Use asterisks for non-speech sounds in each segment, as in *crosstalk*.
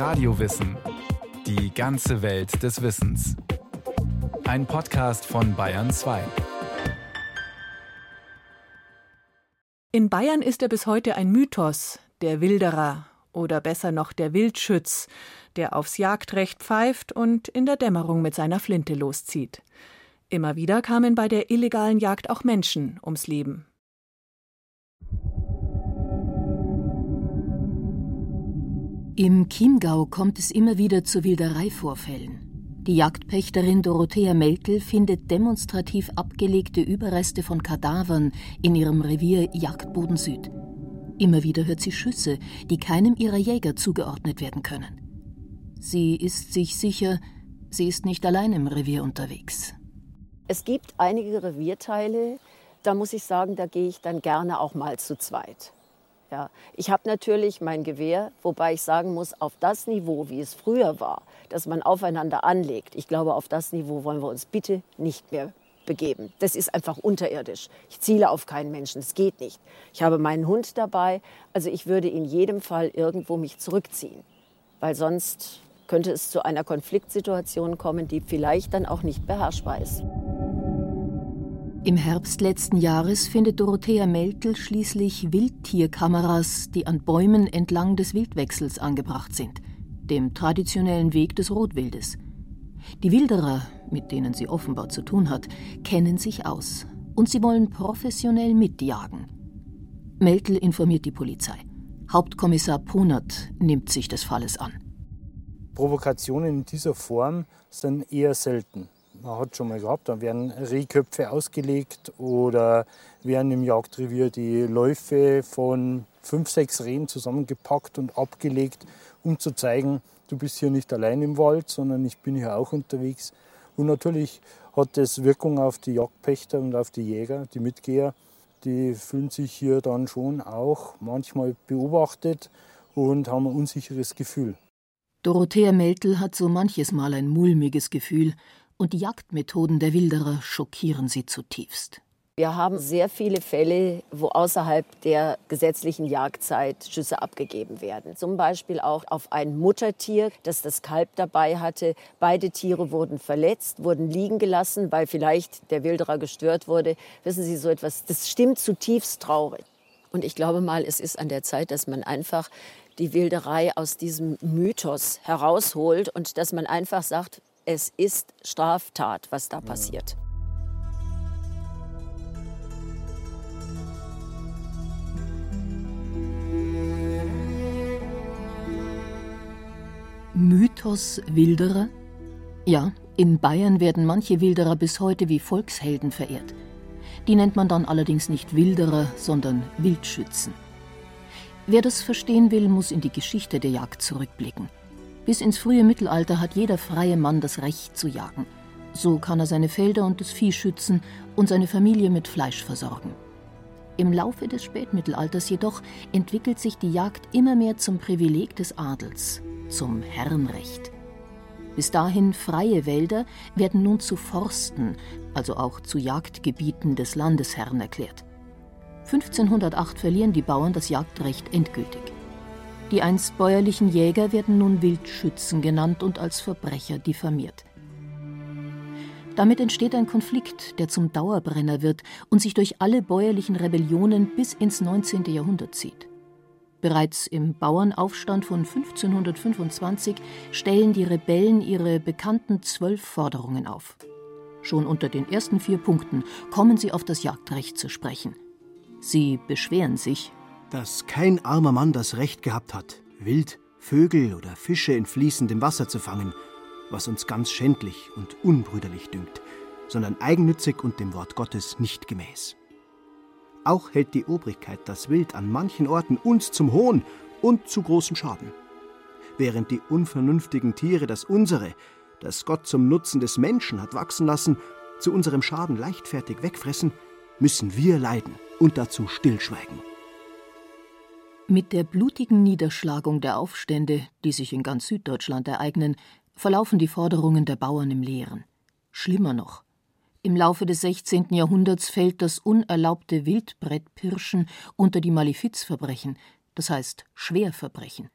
Radiowissen. Die ganze Welt des Wissens. Ein Podcast von Bayern 2. In Bayern ist er bis heute ein Mythos, der Wilderer oder besser noch der Wildschütz, der aufs Jagdrecht pfeift und in der Dämmerung mit seiner Flinte loszieht. Immer wieder kamen bei der illegalen Jagd auch Menschen ums Leben. Im Chiemgau kommt es immer wieder zu Wildereivorfällen. Die Jagdpächterin Dorothea Melkel findet demonstrativ abgelegte Überreste von Kadavern in ihrem Revier Jagdboden Süd. Immer wieder hört sie Schüsse, die keinem ihrer Jäger zugeordnet werden können. Sie ist sich sicher, sie ist nicht allein im Revier unterwegs. Es gibt einige Revierteile, da muss ich sagen, da gehe ich dann gerne auch mal zu zweit. Ja, ich habe natürlich mein Gewehr, wobei ich sagen muss, auf das Niveau, wie es früher war, dass man aufeinander anlegt, ich glaube, auf das Niveau wollen wir uns bitte nicht mehr begeben. Das ist einfach unterirdisch. Ich ziele auf keinen Menschen, es geht nicht. Ich habe meinen Hund dabei, also ich würde in jedem Fall irgendwo mich zurückziehen, weil sonst könnte es zu einer Konfliktsituation kommen, die vielleicht dann auch nicht beherrschbar ist. Im Herbst letzten Jahres findet Dorothea Meltel schließlich Wildtierkameras, die an Bäumen entlang des Wildwechsels angebracht sind, dem traditionellen Weg des Rotwildes. Die Wilderer, mit denen sie offenbar zu tun hat, kennen sich aus und sie wollen professionell mitjagen. Meltel informiert die Polizei. Hauptkommissar Ponert nimmt sich des Falles an. Provokationen in dieser Form sind eher selten man hat schon mal gehabt, dann werden Rehköpfe ausgelegt oder werden im Jagdrevier die Läufe von fünf, sechs Rehen zusammengepackt und abgelegt, um zu zeigen, du bist hier nicht allein im Wald, sondern ich bin hier auch unterwegs. Und natürlich hat das Wirkung auf die Jagdpächter und auf die Jäger, die Mitgeher. Die fühlen sich hier dann schon auch manchmal beobachtet und haben ein unsicheres Gefühl. Dorothea Meltel hat so manches Mal ein mulmiges Gefühl, und die Jagdmethoden der Wilderer schockieren sie zutiefst. Wir haben sehr viele Fälle, wo außerhalb der gesetzlichen Jagdzeit Schüsse abgegeben werden. Zum Beispiel auch auf ein Muttertier, das das Kalb dabei hatte. Beide Tiere wurden verletzt, wurden liegen gelassen, weil vielleicht der Wilderer gestört wurde. Wissen Sie, so etwas, das stimmt zutiefst traurig. Und ich glaube mal, es ist an der Zeit, dass man einfach die Wilderei aus diesem Mythos herausholt und dass man einfach sagt, es ist Straftat, was da passiert. Mythos Wilderer? Ja, in Bayern werden manche Wilderer bis heute wie Volkshelden verehrt. Die nennt man dann allerdings nicht Wilderer, sondern Wildschützen. Wer das verstehen will, muss in die Geschichte der Jagd zurückblicken. Bis ins frühe Mittelalter hat jeder freie Mann das Recht zu jagen. So kann er seine Felder und das Vieh schützen und seine Familie mit Fleisch versorgen. Im Laufe des Spätmittelalters jedoch entwickelt sich die Jagd immer mehr zum Privileg des Adels, zum Herrenrecht. Bis dahin freie Wälder werden nun zu Forsten, also auch zu Jagdgebieten des Landesherrn erklärt. 1508 verlieren die Bauern das Jagdrecht endgültig. Die einst bäuerlichen Jäger werden nun Wildschützen genannt und als Verbrecher diffamiert. Damit entsteht ein Konflikt, der zum Dauerbrenner wird und sich durch alle bäuerlichen Rebellionen bis ins 19. Jahrhundert zieht. Bereits im Bauernaufstand von 1525 stellen die Rebellen ihre bekannten zwölf Forderungen auf. Schon unter den ersten vier Punkten kommen sie auf das Jagdrecht zu sprechen. Sie beschweren sich dass kein armer Mann das Recht gehabt hat, Wild, Vögel oder Fische in fließendem Wasser zu fangen, was uns ganz schändlich und unbrüderlich dünkt, sondern eigennützig und dem Wort Gottes nicht gemäß. Auch hält die Obrigkeit das Wild an manchen Orten uns zum Hohn und zu großen Schaden. Während die unvernünftigen Tiere das unsere, das Gott zum Nutzen des Menschen hat wachsen lassen, zu unserem Schaden leichtfertig wegfressen, müssen wir leiden und dazu stillschweigen. Mit der blutigen Niederschlagung der Aufstände, die sich in ganz Süddeutschland ereignen, verlaufen die Forderungen der Bauern im Leeren. Schlimmer noch. Im Laufe des 16. Jahrhunderts fällt das unerlaubte Wildbrettpirschen unter die Malefizverbrechen, das heißt Schwerverbrechen.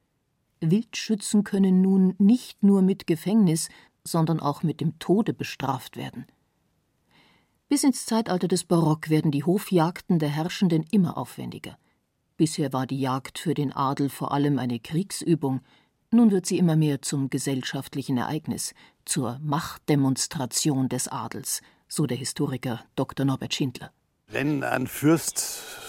Wildschützen können nun nicht nur mit Gefängnis, sondern auch mit dem Tode bestraft werden. Bis ins Zeitalter des Barock werden die Hofjagden der Herrschenden immer aufwendiger. Bisher war die Jagd für den Adel vor allem eine Kriegsübung, nun wird sie immer mehr zum gesellschaftlichen Ereignis, zur Machtdemonstration des Adels, so der Historiker Dr. Norbert Schindler. Wenn ein Fürst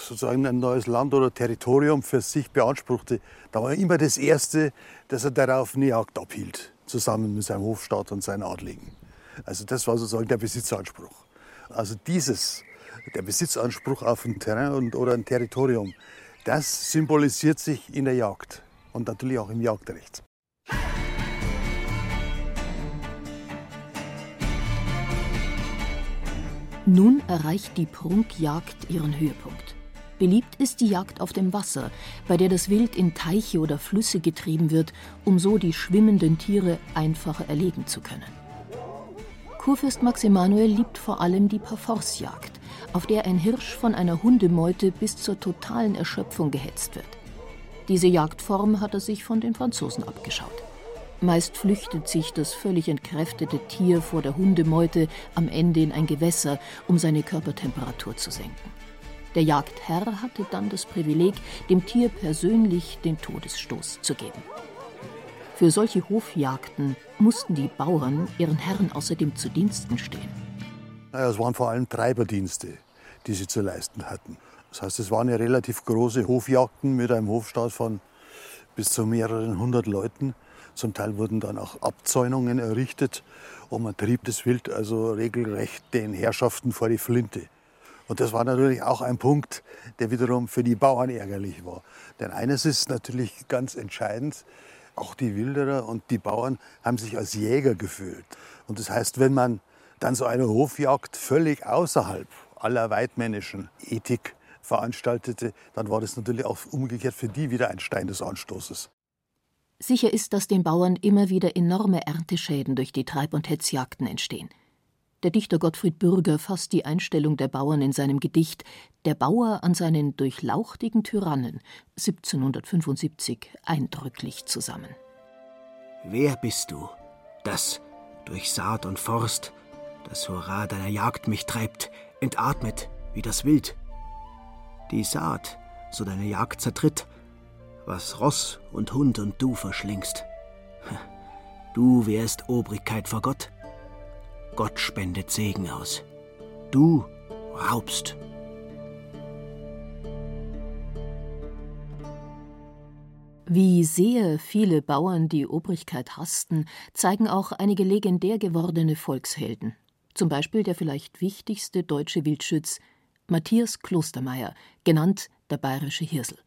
sozusagen ein neues Land oder Territorium für sich beanspruchte, da war immer das Erste, dass er darauf eine Jagd abhielt, zusammen mit seinem Hofstaat und seinen Adligen. Also das war sozusagen der Besitzanspruch. Also dieses, der Besitzanspruch auf ein Terrain und, oder ein Territorium, das symbolisiert sich in der Jagd und natürlich auch im Jagdrecht. Nun erreicht die Prunkjagd ihren Höhepunkt. Beliebt ist die Jagd auf dem Wasser, bei der das Wild in Teiche oder Flüsse getrieben wird, um so die schwimmenden Tiere einfacher erlegen zu können. Kurfürst Max Emanuel liebt vor allem die Parforcejagd, auf der ein Hirsch von einer Hundemeute bis zur totalen Erschöpfung gehetzt wird. Diese Jagdform hat er sich von den Franzosen abgeschaut. Meist flüchtet sich das völlig entkräftete Tier vor der Hundemeute am Ende in ein Gewässer, um seine Körpertemperatur zu senken. Der Jagdherr hatte dann das Privileg, dem Tier persönlich den Todesstoß zu geben. Für solche Hofjagden mussten die Bauern ihren Herren außerdem zu Diensten stehen. Naja, es waren vor allem Treiberdienste, die sie zu leisten hatten. Das heißt, es waren ja relativ große Hofjagden mit einem Hofstaat von bis zu mehreren hundert Leuten. Zum Teil wurden dann auch Abzäunungen errichtet und man trieb das Wild also regelrecht den Herrschaften vor die Flinte. Und das war natürlich auch ein Punkt, der wiederum für die Bauern ärgerlich war. Denn eines ist natürlich ganz entscheidend, auch die Wilderer und die Bauern haben sich als Jäger gefühlt. Und das heißt, wenn man dann so eine Hofjagd völlig außerhalb aller weidmännischen Ethik veranstaltete, dann war das natürlich auch umgekehrt für die wieder ein Stein des Anstoßes. Sicher ist, dass den Bauern immer wieder enorme Ernteschäden durch die Treib- und Hetzjagden entstehen. Der Dichter Gottfried Bürger fasst die Einstellung der Bauern in seinem Gedicht Der Bauer an seinen durchlauchtigen Tyrannen 1775 eindrücklich zusammen. Wer bist du, das durch Saat und Forst das Hurra deiner Jagd mich treibt, entatmet wie das Wild? Die Saat, so deine Jagd zertritt, was Ross und Hund und du verschlingst. *laughs* Du wärst Obrigkeit vor Gott. Gott spendet Segen aus. Du raubst. Wie sehr viele Bauern die Obrigkeit hassten, zeigen auch einige legendär gewordene Volkshelden. Zum Beispiel der vielleicht wichtigste deutsche Wildschütz Matthias Klostermeier, genannt der bayerische Hirsel.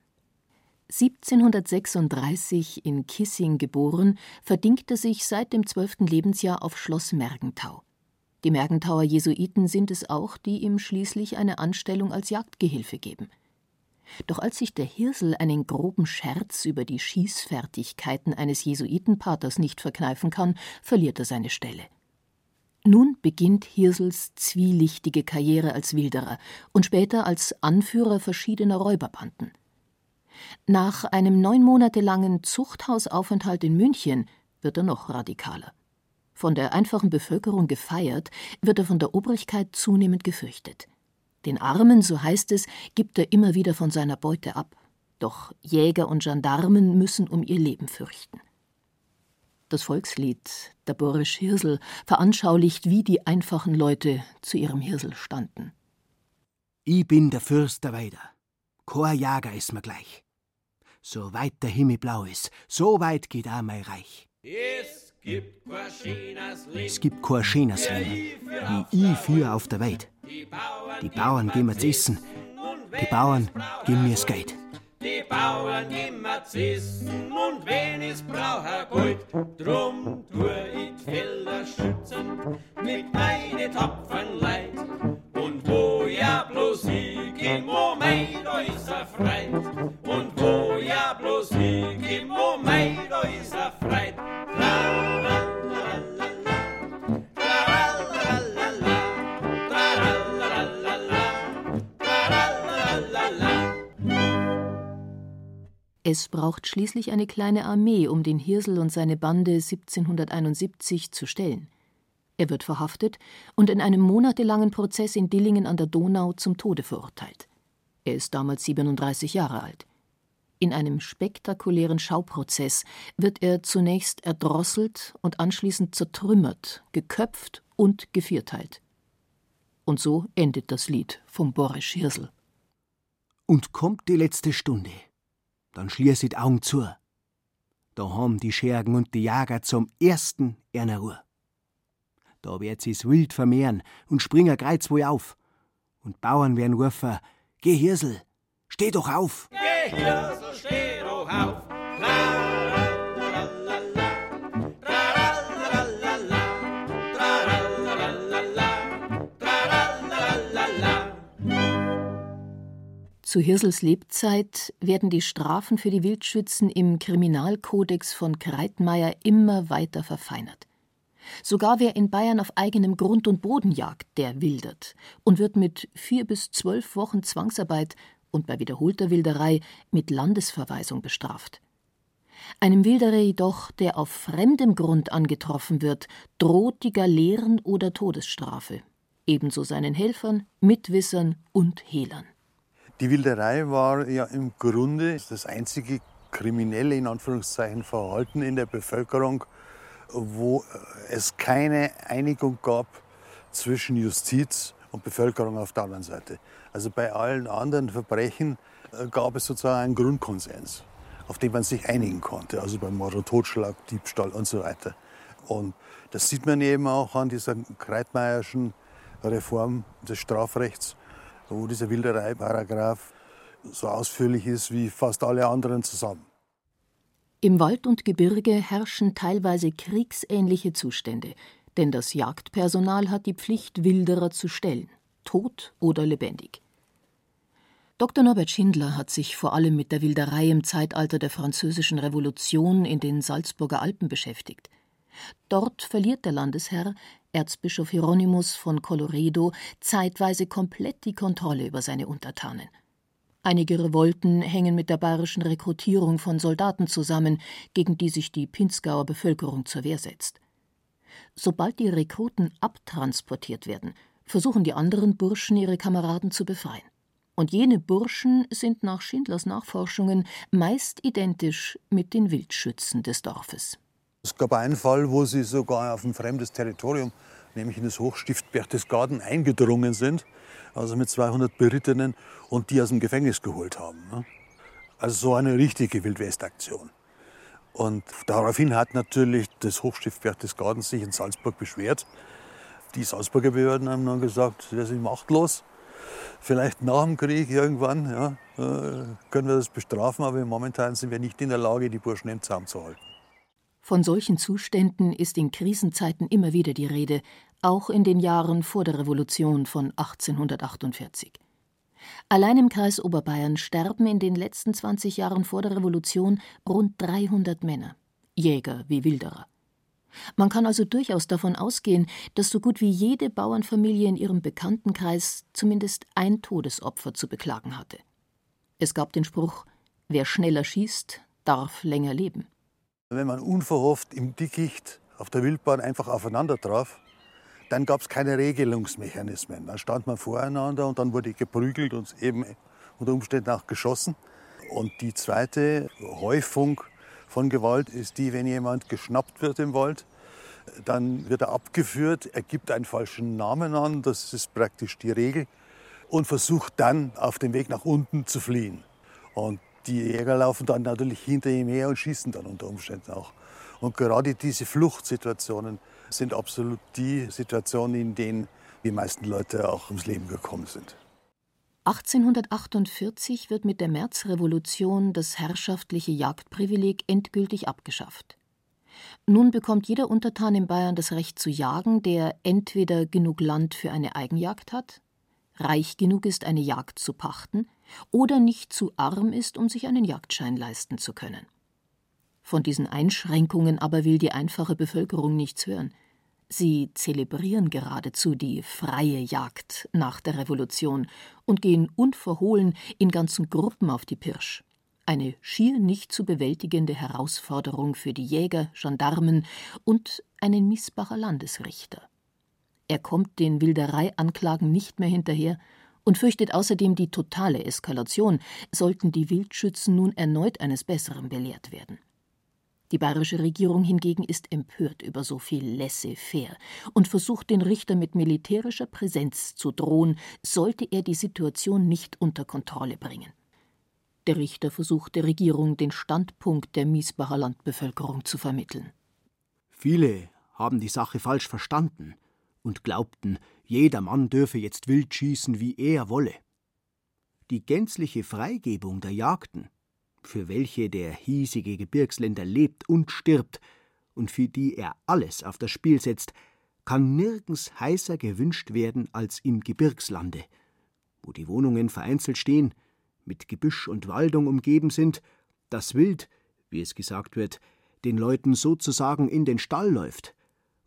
1736 in Kissing geboren, verdingte sich seit dem zwölften Lebensjahr auf Schloss Mergenthau. Die Mergentauer Jesuiten sind es auch, die ihm schließlich eine Anstellung als Jagdgehilfe geben. Doch als sich der Hirsel einen groben Scherz über die Schießfertigkeiten eines Jesuitenpaters nicht verkneifen kann, verliert er seine Stelle. Nun beginnt Hirsels zwielichtige Karriere als Wilderer und später als Anführer verschiedener Räuberbanden. Nach einem neun Monate langen Zuchthausaufenthalt in München wird er noch radikaler. Von der einfachen Bevölkerung gefeiert, wird er von der Obrigkeit zunehmend gefürchtet. Den Armen, so heißt es, gibt er immer wieder von seiner Beute ab. Doch Jäger und Gendarmen müssen um ihr Leben fürchten. Das Volkslied Der Borisch Hirsel veranschaulicht, wie die einfachen Leute zu ihrem Hirsel standen. Ich bin der Fürst der Weider. Kein Jager ist mir gleich. So weit der Himmel blau ist, so weit geht auch mein Reich. Es gibt kein schönes Leben, Es gibt kein schönes Leben, wie ich für auf der Welt. Die Bauern geben mir's Essen, die Bauern geben mir's Geld. Die Bauern geben Essen und wenn es brauche Gold. Drum tu ich die Felder schützen mit meine tapfern Leid. Und wo ja bloß hingehen, wo mein äußer freit. Und wo ja bloß hingehen, wo mein äußer Es braucht schließlich eine kleine Armee, um den Hirsel und seine Bande 1771 zu stellen. Er wird verhaftet und in einem monatelangen Prozess in Dillingen an der Donau zum Tode verurteilt. Er ist damals 37 Jahre alt. In einem spektakulären Schauprozess wird er zunächst erdrosselt und anschließend zertrümmert, geköpft und gevierteilt. Und so endet das Lied vom Borisch Hirsel. Und kommt die letzte Stunde, dann schließt die Augen zu. Da haben die Schergen und die Jäger zum ersten einer Ruhe. Da wird sie's wild vermehren und springen kreuzwohl auf. Und Bauern werden rufen, geh Hirsel, steh doch auf. Geh Hirsel, steh doch auf. Zu Hirsels Lebzeit werden die Strafen für die Wildschützen im Kriminalkodex von Kreitmeier immer weiter verfeinert. Sogar wer in Bayern auf eigenem Grund und Boden jagt, der wildert und wird mit vier bis zwölf Wochen Zwangsarbeit und bei wiederholter Wilderei mit Landesverweisung bestraft. Einem Wilderer jedoch, der auf fremdem Grund angetroffen wird, droht die Galeeren oder Todesstrafe, ebenso seinen Helfern, Mitwissern und Hehlern. Die Wilderei war ja im Grunde das einzige kriminelle in Anführungszeichen Verhalten in der Bevölkerung, wo es keine Einigung gab zwischen Justiz und Bevölkerung auf der anderen Seite. Also bei allen anderen Verbrechen äh, gab es sozusagen einen Grundkonsens, auf den man sich einigen konnte. Also beim Mord und Totschlag, Diebstahl und so weiter. Und das sieht man eben auch an dieser Kreitmeierschen Reform des Strafrechts, wo dieser Wilderei-Paragraph so ausführlich ist wie fast alle anderen zusammen. Im Wald und Gebirge herrschen teilweise kriegsähnliche Zustände, denn das Jagdpersonal hat die Pflicht, Wilderer zu stellen, tot oder lebendig. Dr. Norbert Schindler hat sich vor allem mit der Wilderei im Zeitalter der Französischen Revolution in den Salzburger Alpen beschäftigt. Dort verliert der Landesherr, Erzbischof Hieronymus von Colloredo, zeitweise komplett die Kontrolle über seine Untertanen. Einige Revolten hängen mit der bayerischen Rekrutierung von Soldaten zusammen, gegen die sich die Pinzgauer Bevölkerung zur Wehr setzt. Sobald die Rekruten abtransportiert werden, versuchen die anderen Burschen ihre Kameraden zu befreien. Und jene Burschen sind nach Schindlers Nachforschungen meist identisch mit den Wildschützen des Dorfes. Es gab einen Fall, wo sie sogar auf ein fremdes Territorium, nämlich in das Hochstift Berchtesgaden, eingedrungen sind also mit 200 Berittenen, und die aus dem Gefängnis geholt haben. Ne? Also so eine richtige Wildwestaktion. Und daraufhin hat natürlich das Hochstift Berchtesgaden sich in Salzburg beschwert. Die Salzburger Behörden haben dann gesagt, wir sind machtlos. Vielleicht nach dem Krieg irgendwann ja, äh, können wir das bestrafen, aber momentan sind wir nicht in der Lage, die Burschen im Zaum zu halten. Von solchen Zuständen ist in Krisenzeiten immer wieder die Rede, auch in den Jahren vor der Revolution von 1848. Allein im Kreis Oberbayern sterben in den letzten 20 Jahren vor der Revolution rund 300 Männer, Jäger wie Wilderer. Man kann also durchaus davon ausgehen, dass so gut wie jede Bauernfamilie in ihrem Bekanntenkreis zumindest ein Todesopfer zu beklagen hatte. Es gab den Spruch: Wer schneller schießt, darf länger leben. Wenn man unverhofft im Dickicht auf der Wildbahn einfach aufeinander traf, dann gab es keine Regelungsmechanismen. Dann stand man voreinander und dann wurde geprügelt und eben unter Umständen auch geschossen. Und die zweite Häufung von Gewalt ist die, wenn jemand geschnappt wird im Wald, dann wird er abgeführt, er gibt einen falschen Namen an, das ist praktisch die Regel, und versucht dann auf dem Weg nach unten zu fliehen. Und die Jäger laufen dann natürlich hinter ihm her und schießen dann unter Umständen auch. Und gerade diese Fluchtsituationen sind absolut die Situationen, in denen die meisten Leute auch ums Leben gekommen sind. 1848 wird mit der Märzrevolution das herrschaftliche Jagdprivileg endgültig abgeschafft. Nun bekommt jeder Untertan in Bayern das Recht zu jagen, der entweder genug Land für eine Eigenjagd hat, reich genug ist, eine Jagd zu pachten, oder nicht zu arm ist, um sich einen Jagdschein leisten zu können. Von diesen Einschränkungen aber will die einfache Bevölkerung nichts hören. Sie zelebrieren geradezu die freie Jagd nach der Revolution und gehen unverhohlen in ganzen Gruppen auf die Pirsch. Eine schier nicht zu bewältigende Herausforderung für die Jäger, Gendarmen und einen Miesbacher Landesrichter. Er kommt den Wildereianklagen nicht mehr hinterher und fürchtet außerdem die totale Eskalation, sollten die Wildschützen nun erneut eines Besseren belehrt werden. Die bayerische Regierung hingegen ist empört über so viel laissez-faire und versucht den Richter mit militärischer Präsenz zu drohen, sollte er die Situation nicht unter Kontrolle bringen. Der Richter versucht der Regierung den Standpunkt der Miesbacher Landbevölkerung zu vermitteln. Viele haben die Sache falsch verstanden und glaubten, jeder Mann dürfe jetzt wild schießen, wie er wolle. Die gänzliche Freigebung der Jagden für welche der hiesige Gebirgsländer lebt und stirbt und für die er alles auf das Spiel setzt, kann nirgends heißer gewünscht werden als im Gebirgslande, wo die Wohnungen vereinzelt stehen, mit Gebüsch und Waldung umgeben sind, das Wild, wie es gesagt wird, den Leuten sozusagen in den Stall läuft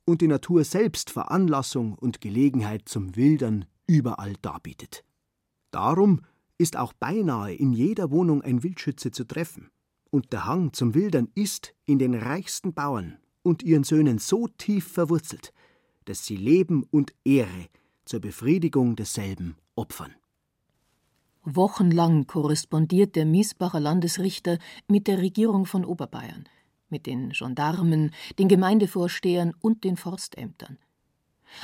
und die Natur selbst Veranlassung und Gelegenheit zum Wildern überall darbietet. Darum ist auch beinahe in jeder Wohnung ein Wildschütze zu treffen. Und der Hang zum Wildern ist in den reichsten Bauern und ihren Söhnen so tief verwurzelt, dass sie Leben und Ehre zur Befriedigung desselben opfern. Wochenlang korrespondiert der Miesbacher Landesrichter mit der Regierung von Oberbayern, mit den Gendarmen, den Gemeindevorstehern und den Forstämtern.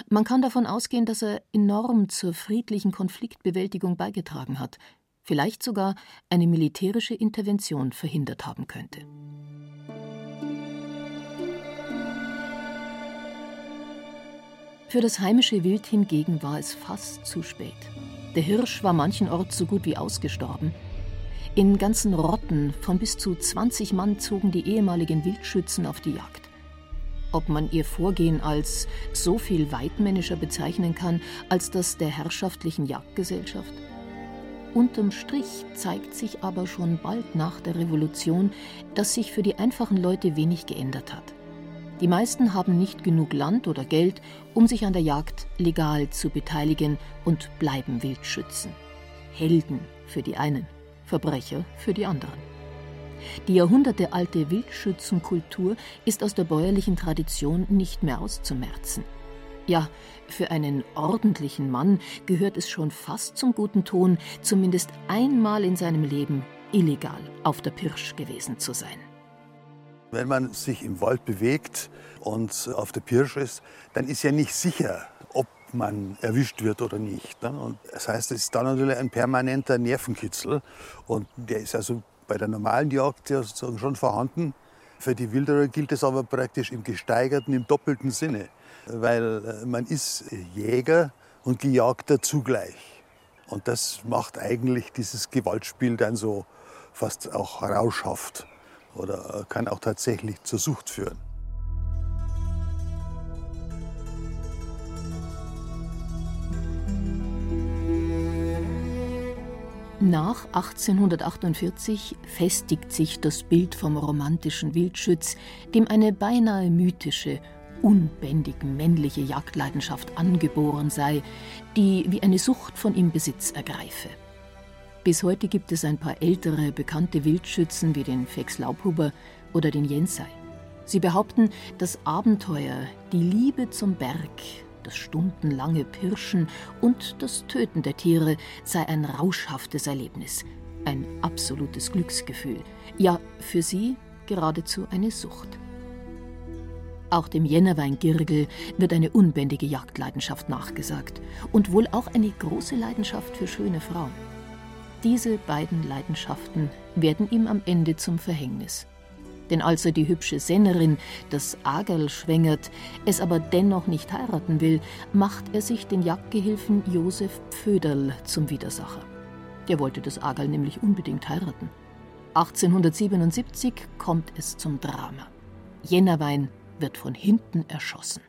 Man kann davon ausgehen, dass er enorm zur friedlichen Konfliktbewältigung beigetragen hat, vielleicht sogar eine militärische Intervention verhindert haben könnte. Für das heimische Wild hingegen war es fast zu spät. Der Hirsch war manchenorts so gut wie ausgestorben. In ganzen Rotten von bis zu 20 Mann zogen die ehemaligen Wildschützen auf die Jagd ob man ihr Vorgehen als so viel weitmännischer bezeichnen kann als das der herrschaftlichen Jagdgesellschaft? Unterm Strich zeigt sich aber schon bald nach der Revolution, dass sich für die einfachen Leute wenig geändert hat. Die meisten haben nicht genug Land oder Geld, um sich an der Jagd legal zu beteiligen und bleiben Wildschützen. Helden für die einen, Verbrecher für die anderen. Die jahrhundertealte Wildschützenkultur ist aus der bäuerlichen Tradition nicht mehr auszumerzen. Ja, für einen ordentlichen Mann gehört es schon fast zum guten Ton, zumindest einmal in seinem Leben illegal auf der Pirsch gewesen zu sein. Wenn man sich im Wald bewegt und auf der Pirsch ist, dann ist ja nicht sicher, ob man erwischt wird oder nicht. Ne? Und das heißt, es ist dann natürlich ein permanenter Nervenkitzel. Und der ist also bei der normalen Jagd ja sozusagen schon vorhanden. Für die Wilderer gilt es aber praktisch im gesteigerten, im doppelten Sinne, weil äh, man ist Jäger und Gejagter zugleich. Und das macht eigentlich dieses Gewaltspiel dann so fast auch rauschhaft oder kann auch tatsächlich zur Sucht führen. Nach 1848 festigt sich das Bild vom romantischen Wildschütz, dem eine beinahe mythische, unbändig männliche Jagdleidenschaft angeboren sei, die wie eine Sucht von ihm Besitz ergreife. Bis heute gibt es ein paar ältere, bekannte Wildschützen wie den Fex Laubhuber oder den Jensei. Sie behaupten, das Abenteuer, die Liebe zum Berg, das stundenlange Pirschen und das Töten der Tiere sei ein rauschhaftes Erlebnis, ein absolutes Glücksgefühl, ja für sie geradezu eine Sucht. Auch dem Jännerweingirgel wird eine unbändige Jagdleidenschaft nachgesagt und wohl auch eine große Leidenschaft für schöne Frauen. Diese beiden Leidenschaften werden ihm am Ende zum Verhängnis denn als er die hübsche Sennerin, das Agerl, schwängert, es aber dennoch nicht heiraten will, macht er sich den Jagdgehilfen Josef Pföderl zum Widersacher. Der wollte das Agerl nämlich unbedingt heiraten. 1877 kommt es zum Drama. Jännerwein wird von hinten erschossen.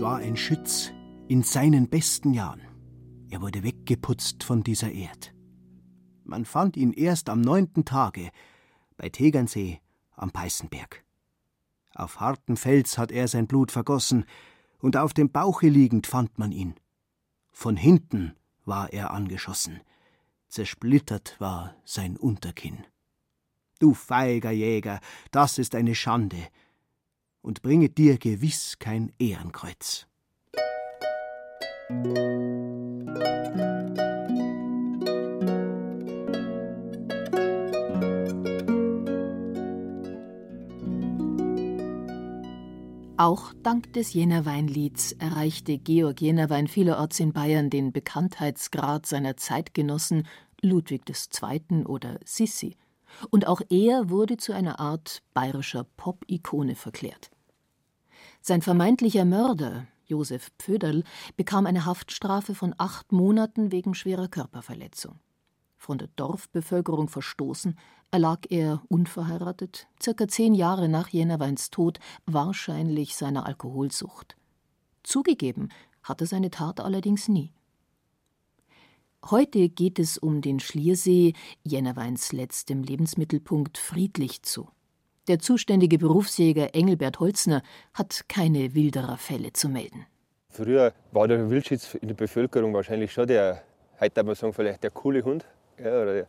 War ein Schütz in seinen besten Jahren. Er wurde weggeputzt von dieser Erd. Man fand ihn erst am neunten Tage bei Tegernsee am Peißenberg. Auf hartem Fels hat er sein Blut vergossen, und auf dem Bauche liegend fand man ihn. Von hinten war er angeschossen, zersplittert war sein Unterkinn. Du feiger Jäger, das ist eine Schande, und bringet dir gewiss kein Ehrenkreuz. Auch dank des Jännerweinlieds erreichte Georg Jännerwein vielerorts in Bayern den Bekanntheitsgrad seiner Zeitgenossen Ludwig II. oder Sissi. Und auch er wurde zu einer Art bayerischer Pop-Ikone verklärt. Sein vermeintlicher Mörder, Josef Pföderl, bekam eine Haftstrafe von acht Monaten wegen schwerer Körperverletzung. Von der Dorfbevölkerung verstoßen, erlag er unverheiratet, circa zehn Jahre nach Jännerweins Tod, wahrscheinlich seiner Alkoholsucht. Zugegeben hatte seine Tat allerdings nie. Heute geht es um den Schliersee, Jännerweins letztem Lebensmittelpunkt, friedlich zu. Der zuständige Berufsjäger Engelbert Holzner hat keine Wildererfälle zu melden. Früher war der Wildschütz in der Bevölkerung wahrscheinlich schon der, heute man sagen, vielleicht der coole Hund. Ja, oder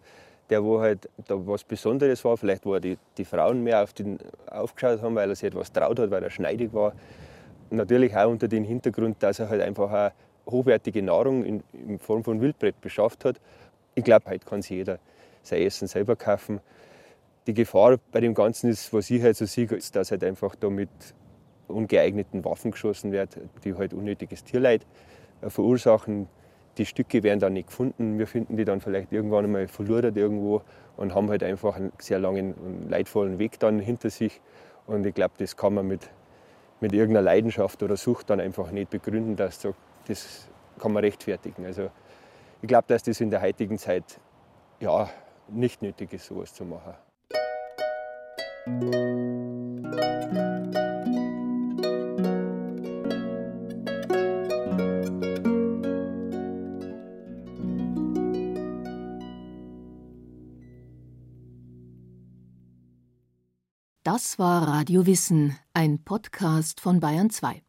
der, wo halt da was Besonderes war. Vielleicht, wo die, die Frauen mehr auf den aufgeschaut haben, weil er sich etwas traut hat, weil er schneidig war. Natürlich auch unter dem Hintergrund, dass er halt einfach auch hochwertige Nahrung in, in Form von Wildbrett beschafft hat. Ich glaube, heute kann sich jeder sein Essen selber kaufen. Die Gefahr bei dem Ganzen ist, was ich halt so sehe, ist, dass halt einfach da mit ungeeigneten Waffen geschossen wird, die halt unnötiges Tierleid äh, verursachen. Die Stücke werden dann nicht gefunden. Wir finden die dann vielleicht irgendwann einmal verloren irgendwo und haben halt einfach einen sehr langen und leidvollen Weg dann hinter sich. Und ich glaube, das kann man mit, mit irgendeiner Leidenschaft oder Sucht dann einfach nicht begründen. Dass so, das kann man rechtfertigen. Also ich glaube, dass das in der heutigen Zeit ja, nicht nötig ist, sowas zu machen. Das war Radio Wissen, ein Podcast von Bayern 2.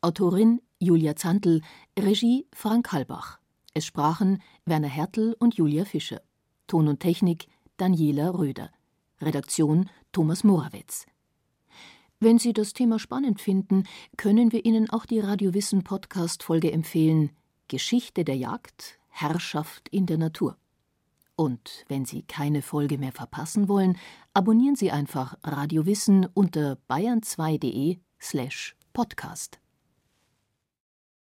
Autorin Julia Zantl, Regie Frank Halbach. Es sprachen Werner Hertel und Julia Fischer. Ton und Technik Daniela Röder. Redaktion Thomas Morawetz. Wenn Sie das Thema spannend finden, können wir Ihnen auch die Radiowissen Podcast Folge empfehlen Geschichte der Jagd, Herrschaft in der Natur. Und wenn Sie keine Folge mehr verpassen wollen, abonnieren Sie einfach Radiowissen unter bayern2.de slash podcast.